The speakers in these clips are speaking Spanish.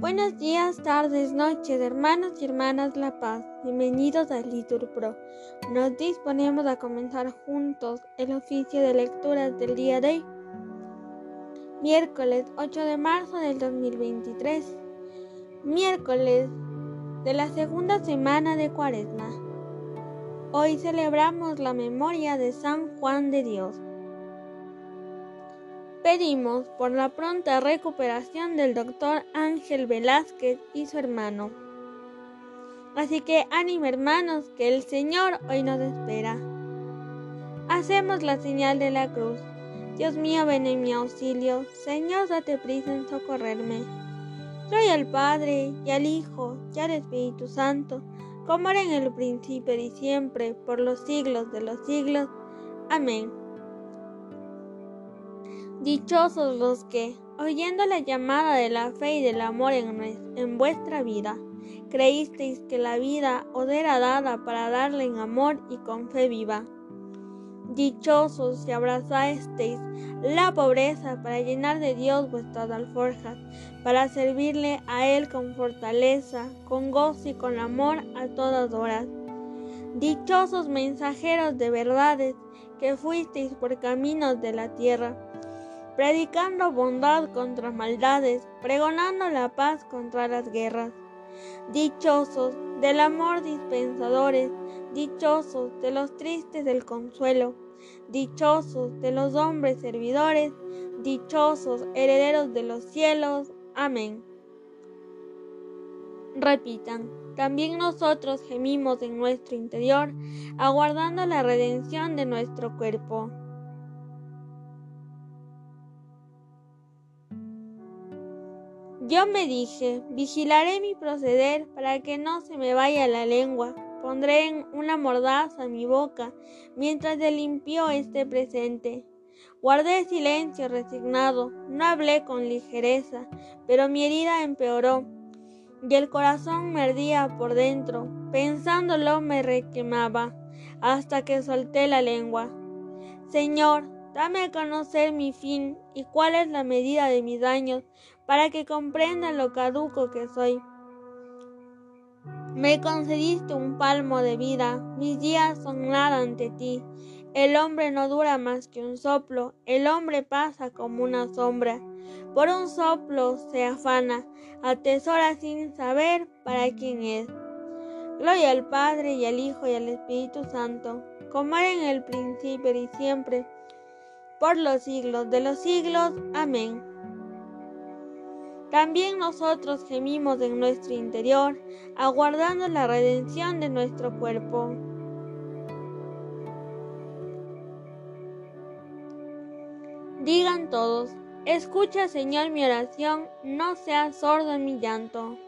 Buenos días, tardes, noches, hermanos y hermanas La Paz. Bienvenidos a Litur Pro. Nos disponemos a comenzar juntos el oficio de lecturas del día de hoy, miércoles 8 de marzo del 2023, miércoles de la segunda semana de Cuaresma. Hoy celebramos la memoria de San Juan de Dios. Pedimos por la pronta recuperación del doctor Ángel Velázquez y su hermano. Así que ánimo hermanos, que el Señor hoy nos espera. Hacemos la señal de la cruz. Dios mío, ven en mi auxilio. Señor, date prisa en socorrerme. Soy al Padre, y al Hijo, y al Espíritu Santo, como era en el principio y siempre, por los siglos de los siglos. Amén. Dichosos los que, oyendo la llamada de la fe y del amor en, vuestra vida, creísteis que la vida os era dada para darle en amor y con fe viva. Dichosos si abrazasteis la pobreza para llenar de Dios vuestras alforjas, para servirle a Él con fortaleza, con gozo y con amor a todas horas. Dichosos mensajeros de verdades que fuisteis por caminos de la tierra, predicando bondad contra maldades, pregonando la paz contra las guerras. Dichosos del amor dispensadores, dichosos de los tristes del consuelo, dichosos de los hombres servidores, dichosos herederos de los cielos. Amén. Repitan, también nosotros gemimos en nuestro interior, aguardando la redención de nuestro cuerpo. Yo me dije, vigilaré mi proceder para que no se me vaya la lengua. Pondré una mordaza mi boca mientras el limpio esté presente. Guardé silencio resignado, no hablé con ligereza, pero mi herida empeoró y el corazón me ardía por dentro. Pensándolo me requemaba hasta que solté la lengua. Señor, dame a conocer mi fin y cuál es la medida de mis daños para que comprenda lo caduco que soy. Me concediste un palmo de vida, mis días son nada ante ti. El hombre no dura más que un soplo, el hombre pasa como una sombra. Por un soplo se afana, atesora sin saber para quién es. Gloria al Padre y al Hijo y al Espíritu Santo, como era en el principio y siempre, por los siglos de los siglos. Amén. También nosotros gemimos en nuestro interior, aguardando la redención de nuestro cuerpo. Digan todos, escucha Señor mi oración, no seas sordo en mi llanto.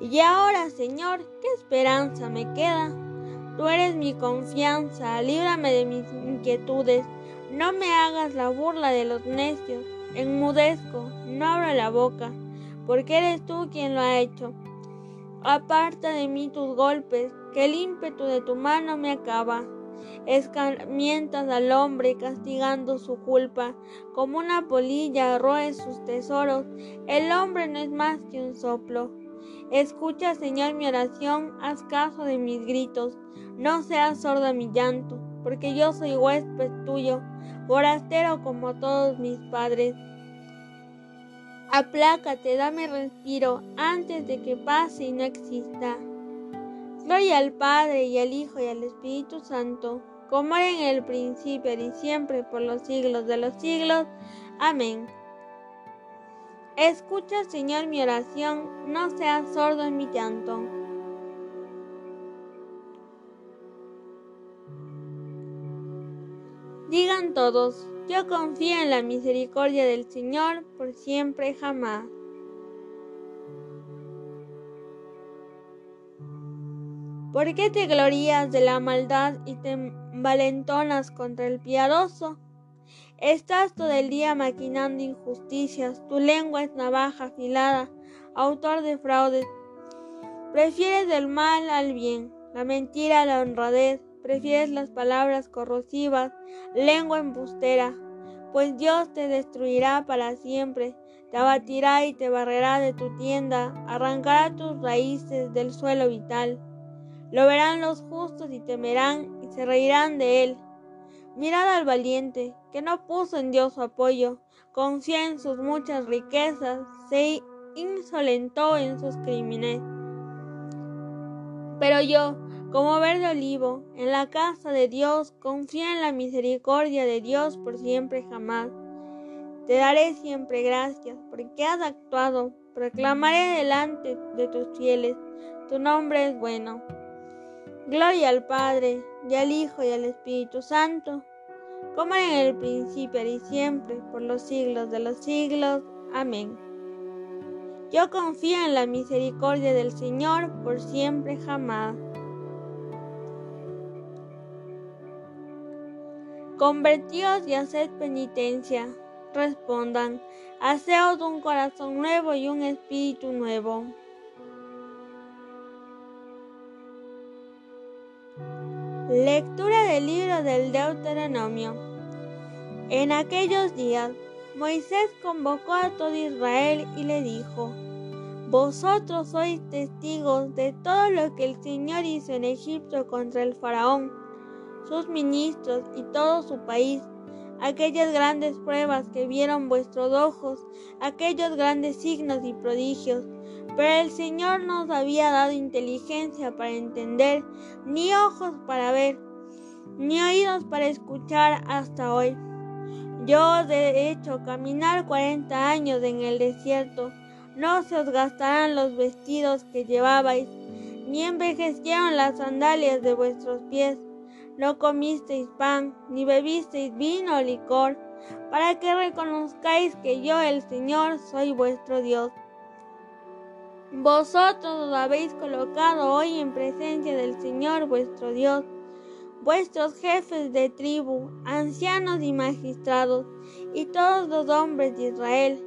Y ahora, Señor, ¿qué esperanza me queda? Tú eres mi confianza, líbrame de mis inquietudes no me hagas la burla de los necios, enmudezco, no abro la boca, porque eres tú quien lo ha hecho. Aparta de mí tus golpes, que el ímpetu de tu mano me acaba. Escarmientas al hombre castigando su culpa, como una polilla roe sus tesoros, el hombre no es más que un soplo. Escucha, Señor, mi oración, haz caso de mis gritos, no seas sorda mi llanto, porque yo soy huésped tuyo forastero como todos mis padres. Aplácate, dame respiro antes de que pase y no exista. Gloria al Padre y al Hijo y al Espíritu Santo, como era en el principio y siempre por los siglos de los siglos. Amén. Escucha, Señor, mi oración, no seas sordo en mi llanto. Digan todos, yo confío en la misericordia del Señor por siempre y jamás. ¿Por qué te glorías de la maldad y te valentonas contra el piadoso? Estás todo el día maquinando injusticias, tu lengua es navaja afilada, autor de fraudes. Prefieres el mal al bien, la mentira a la honradez, prefieres las palabras corrosivas, lengua embustera. pues Dios te destruirá para siempre, te abatirá y te barrerá de tu tienda, arrancará tus raíces del suelo vital. Lo verán los justos y temerán y se reirán de él. Mirad al valiente, que no puso en Dios su apoyo, confía en sus muchas riquezas, se insolentó en sus crímenes. Pero yo, como verde olivo, en la casa de Dios, confía en la misericordia de Dios por siempre jamás. Te daré siempre gracias porque has actuado, proclamaré delante de tus fieles, tu nombre es bueno. Gloria al Padre, y al Hijo, y al Espíritu Santo, como en el principio y siempre, por los siglos de los siglos. Amén. Yo confío en la misericordia del Señor por siempre jamás. Convertíos y haced penitencia. Respondan, haceos un corazón nuevo y un espíritu nuevo. Lectura del libro del Deuteronomio. En aquellos días, Moisés convocó a todo Israel y le dijo, Vosotros sois testigos de todo lo que el Señor hizo en Egipto contra el faraón, sus ministros y todo su país, aquellas grandes pruebas que vieron vuestros ojos, aquellos grandes signos y prodigios. Pero el Señor nos había dado inteligencia para entender, ni ojos para ver, ni oídos para escuchar hasta hoy. Yo os he hecho caminar cuarenta años en el desierto. No se os gastarán los vestidos que llevabais, ni envejecieron las sandalias de vuestros pies. No comisteis pan, ni bebisteis vino o licor, para que reconozcáis que yo, el Señor, soy vuestro Dios. Vosotros os habéis colocado hoy en presencia del Señor vuestro Dios vuestros jefes de tribu, ancianos y magistrados, y todos los hombres de Israel,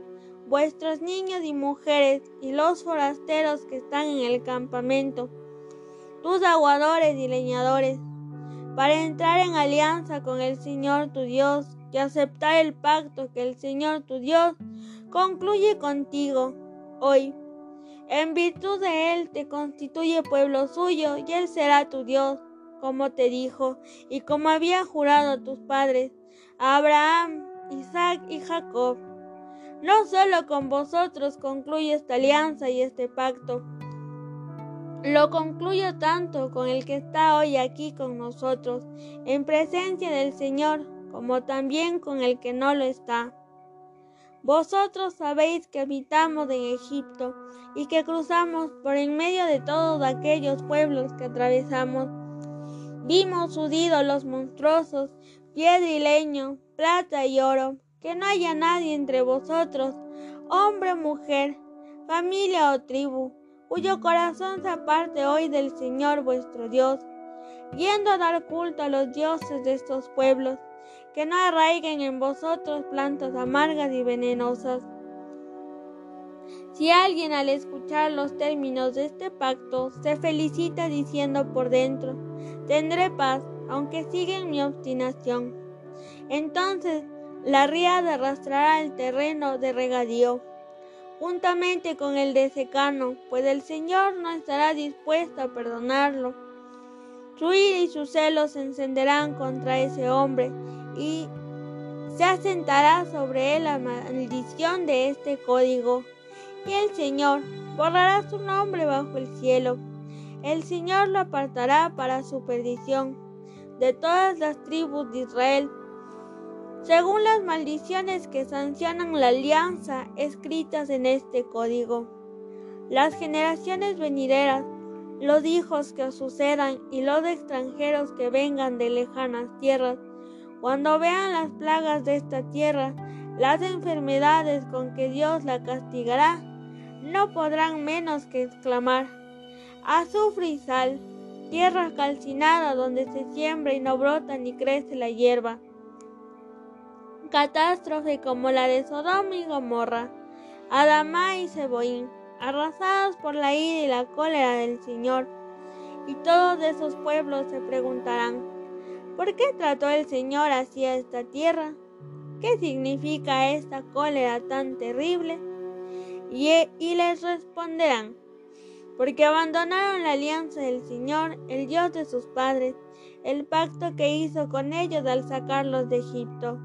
vuestros niños y mujeres, y los forasteros que están en el campamento, tus aguadores y leñadores, para entrar en alianza con el Señor tu Dios y aceptar el pacto que el Señor tu Dios concluye contigo hoy. En virtud de él te constituye pueblo suyo y él será tu Dios como te dijo y como había jurado tus padres, Abraham, Isaac y Jacob. No solo con vosotros concluye esta alianza y este pacto, lo concluyo tanto con el que está hoy aquí con nosotros, en presencia del Señor, como también con el que no lo está. Vosotros sabéis que habitamos en Egipto y que cruzamos por en medio de todos aquellos pueblos que atravesamos Vimos sus ídolos monstruosos, piedra y leño, plata y oro, que no haya nadie entre vosotros, hombre o mujer, familia o tribu, cuyo corazón se aparte hoy del Señor vuestro Dios, yendo a dar culto a los dioses de estos pueblos, que no arraiguen en vosotros plantas amargas y venenosas. Si alguien al escuchar los términos de este pacto se felicita diciendo por dentro, Tendré paz, aunque siga en mi obstinación. Entonces la riada arrastrará el terreno de regadío, juntamente con el de secano, pues el Señor no estará dispuesto a perdonarlo. Su ira y sus celos se encenderán contra ese hombre, y se asentará sobre él la maldición de este código, y el Señor borrará su nombre bajo el cielo el Señor lo apartará para su perdición de todas las tribus de Israel, según las maldiciones que sancionan la alianza escritas en este código. Las generaciones venideras, los hijos que sucedan y los extranjeros que vengan de lejanas tierras, cuando vean las plagas de esta tierra, las enfermedades con que Dios la castigará, no podrán menos que exclamar, azufre y sal, tierra calcinada donde se siembra y no brota ni crece la hierba. Catástrofe como la de Sodoma y Gomorra, Adamá y Seboín, arrasados por la ira y la cólera del Señor. Y todos esos pueblos se preguntarán, ¿por qué trató el Señor así a esta tierra? ¿qué significa esta cólera tan terrible? Y, y les responderán, porque abandonaron la alianza del Señor, el Dios de sus padres, el pacto que hizo con ellos al sacarlos de Egipto,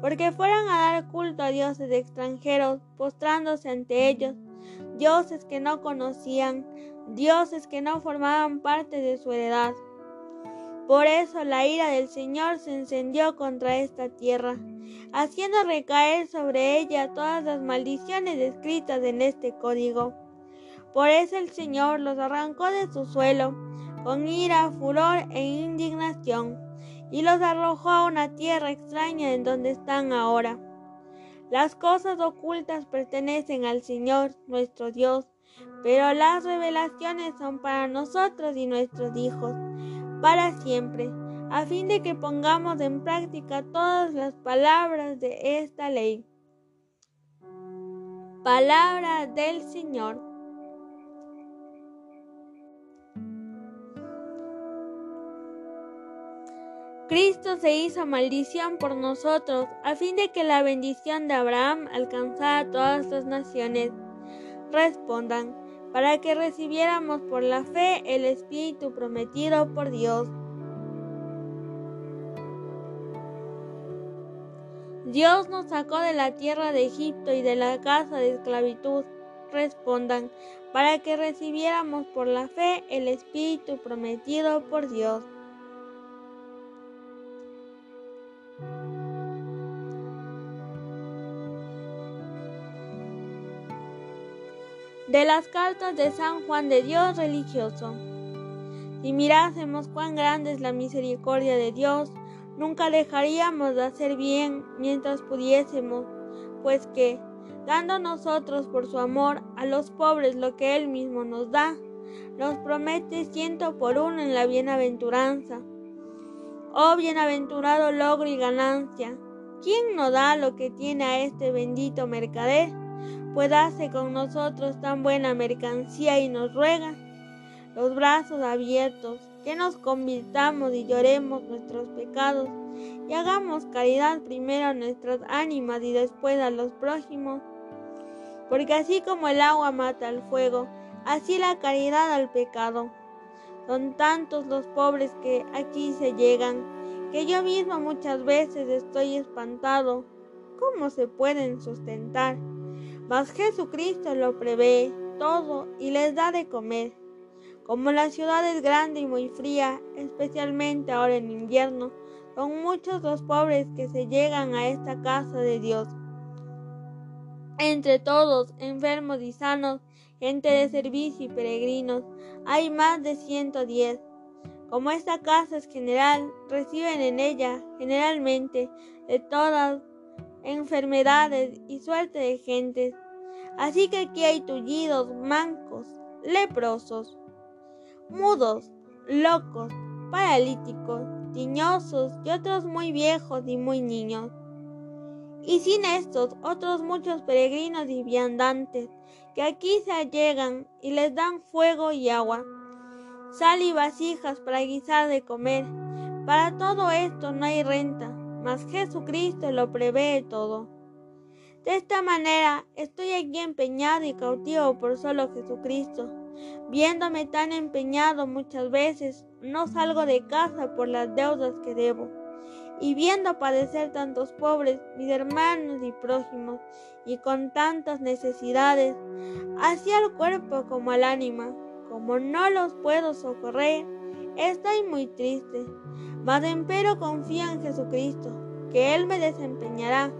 porque fueron a dar culto a dioses extranjeros, postrándose ante ellos, dioses que no conocían, dioses que no formaban parte de su heredad. Por eso la ira del Señor se encendió contra esta tierra, haciendo recaer sobre ella todas las maldiciones descritas en este código. Por eso el Señor los arrancó de su suelo, con ira, furor e indignación, y los arrojó a una tierra extraña en donde están ahora. Las cosas ocultas pertenecen al Señor, nuestro Dios, pero las revelaciones son para nosotros y nuestros hijos, para siempre, a fin de que pongamos en práctica todas las palabras de esta ley. Palabra del Señor. Cristo se hizo maldición por nosotros, a fin de que la bendición de Abraham alcanzara a todas las naciones. Respondan, para que recibiéramos por la fe el Espíritu prometido por Dios. Dios nos sacó de la tierra de Egipto y de la casa de esclavitud. Respondan, para que recibiéramos por la fe el Espíritu prometido por Dios. De las cartas de San Juan de Dios religioso. Si mirásemos cuán grande es la misericordia de Dios, nunca dejaríamos de hacer bien mientras pudiésemos, pues que, dando nosotros por su amor a los pobres lo que Él mismo nos da, nos promete ciento por uno en la bienaventuranza. Oh bienaventurado logro y ganancia, ¿quién no da lo que tiene a este bendito mercader? Pues con nosotros tan buena mercancía y nos ruega los brazos abiertos, que nos convirtamos y lloremos nuestros pecados y hagamos caridad primero a nuestras ánimas y después a los prójimos. Porque así como el agua mata al fuego, así la caridad al pecado. Son tantos los pobres que aquí se llegan, que yo mismo muchas veces estoy espantado. ¿Cómo se pueden sustentar? Mas Jesucristo lo prevé todo y les da de comer. Como la ciudad es grande y muy fría, especialmente ahora en invierno, son muchos los pobres que se llegan a esta casa de Dios. Entre todos, enfermos y sanos, gente de servicio y peregrinos, hay más de 110. Como esta casa es general, reciben en ella, generalmente, de todas enfermedades y suerte de gentes. Así que aquí hay tullidos, mancos, leprosos, mudos, locos, paralíticos, tiñosos y otros muy viejos y muy niños. Y sin estos, otros muchos peregrinos y viandantes que aquí se allegan y les dan fuego y agua, sal y vasijas para guisar de comer. Para todo esto no hay renta mas Jesucristo lo prevé todo. De esta manera estoy aquí empeñado y cautivo por solo Jesucristo. Viéndome tan empeñado muchas veces, no salgo de casa por las deudas que debo. Y viendo padecer tantos pobres, mis hermanos y prójimos, y con tantas necesidades, así al cuerpo como al ánima, como no los puedo socorrer, estoy muy triste. Mas empero confío en Jesucristo, que Él me desempeñará,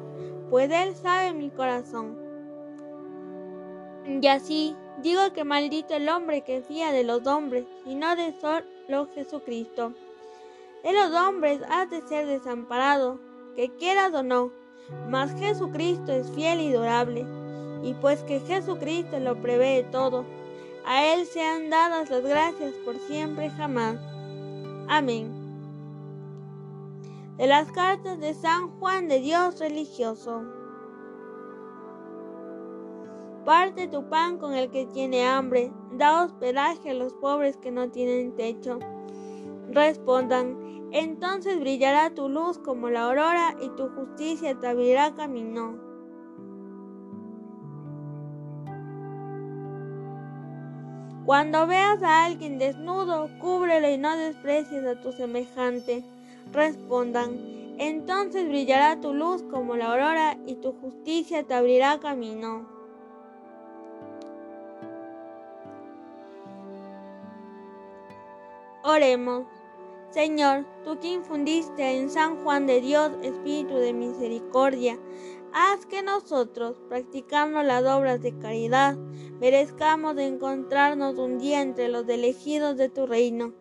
pues Él sabe mi corazón. Y así digo que maldito el hombre que fía de los hombres, y no de solo Jesucristo. De los hombres has de ser desamparado, que quieras o no, mas Jesucristo es fiel y durable, y pues que Jesucristo lo prevé todo, a Él sean dadas las gracias por siempre jamás. Amén. De las cartas de San Juan de Dios religioso. Parte tu pan con el que tiene hambre, da hospedaje a los pobres que no tienen techo. Respondan, Entonces brillará tu luz como la aurora y tu justicia te abrirá camino. Cuando veas a alguien desnudo, cúbrelo y no desprecies a tu semejante. Respondan, entonces brillará tu luz como la aurora y tu justicia te abrirá camino. Oremos. Señor, tú que infundiste en San Juan de Dios espíritu de misericordia, haz que nosotros, practicando las obras de caridad, merezcamos encontrarnos un día entre los elegidos de tu reino.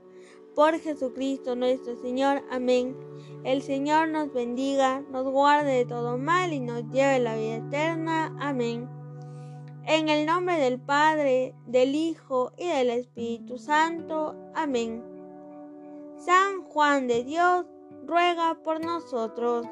Por Jesucristo nuestro Señor. Amén. El Señor nos bendiga, nos guarde de todo mal y nos lleve a la vida eterna. Amén. En el nombre del Padre, del Hijo y del Espíritu Santo. Amén. San Juan de Dios, ruega por nosotros.